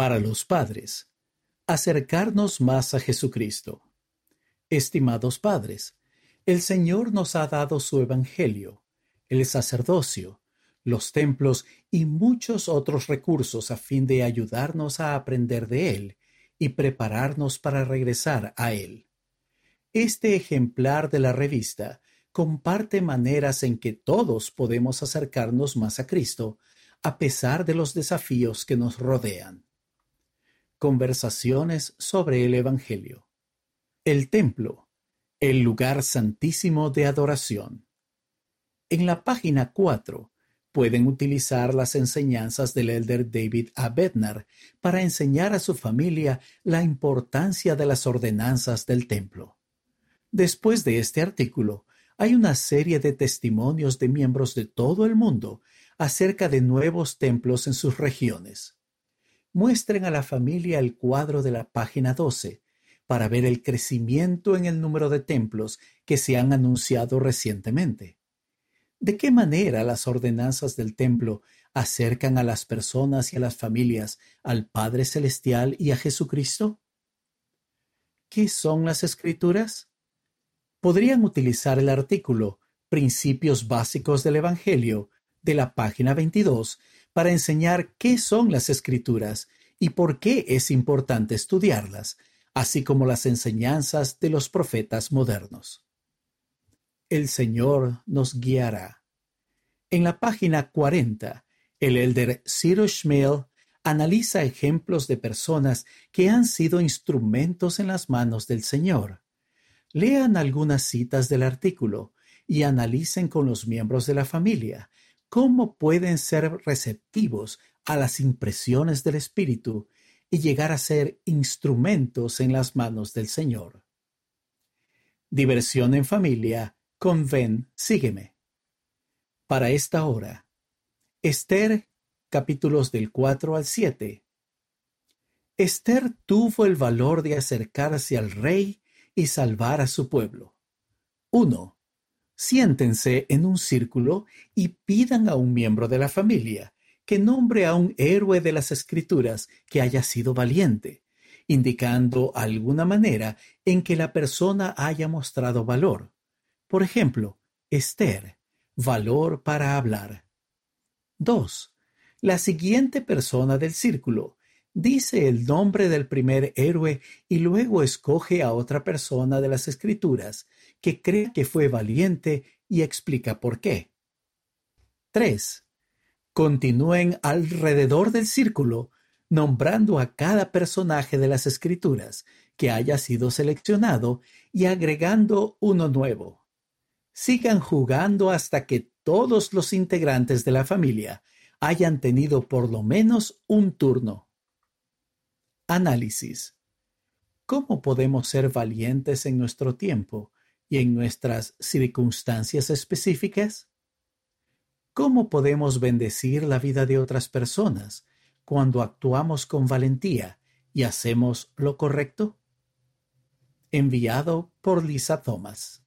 Para los padres, acercarnos más a Jesucristo. Estimados padres, el Señor nos ha dado su Evangelio, el sacerdocio, los templos y muchos otros recursos a fin de ayudarnos a aprender de Él y prepararnos para regresar a Él. Este ejemplar de la revista comparte maneras en que todos podemos acercarnos más a Cristo a pesar de los desafíos que nos rodean. Conversaciones sobre el Evangelio. El templo, el lugar santísimo de adoración. En la página 4 pueden utilizar las enseñanzas del elder David A. Bednar para enseñar a su familia la importancia de las ordenanzas del templo. Después de este artículo, hay una serie de testimonios de miembros de todo el mundo acerca de nuevos templos en sus regiones. Muestren a la familia el cuadro de la página 12 para ver el crecimiento en el número de templos que se han anunciado recientemente. ¿De qué manera las ordenanzas del templo acercan a las personas y a las familias al Padre Celestial y a Jesucristo? ¿Qué son las escrituras? Podrían utilizar el artículo Principios básicos del Evangelio de la página 22 para enseñar qué son las escrituras y por qué es importante estudiarlas, así como las enseñanzas de los profetas modernos el Señor nos guiará. En la página 40, el elder Ciro Schmel analiza ejemplos de personas que han sido instrumentos en las manos del Señor. Lean algunas citas del artículo y analicen con los miembros de la familia cómo pueden ser receptivos a las impresiones del Espíritu y llegar a ser instrumentos en las manos del Señor. Diversión en familia con Ven, sígueme. Para esta hora, Esther, capítulos del 4 al 7. Esther tuvo el valor de acercarse al rey y salvar a su pueblo. 1. Siéntense en un círculo y pidan a un miembro de la familia que nombre a un héroe de las escrituras que haya sido valiente, indicando alguna manera en que la persona haya mostrado valor. Por ejemplo, Esther, valor para hablar. 2. La siguiente persona del círculo dice el nombre del primer héroe y luego escoge a otra persona de las escrituras que cree que fue valiente y explica por qué. 3. Continúen alrededor del círculo nombrando a cada personaje de las escrituras que haya sido seleccionado y agregando uno nuevo sigan jugando hasta que todos los integrantes de la familia hayan tenido por lo menos un turno. Análisis. ¿Cómo podemos ser valientes en nuestro tiempo y en nuestras circunstancias específicas? ¿Cómo podemos bendecir la vida de otras personas cuando actuamos con valentía y hacemos lo correcto? Enviado por Lisa Thomas.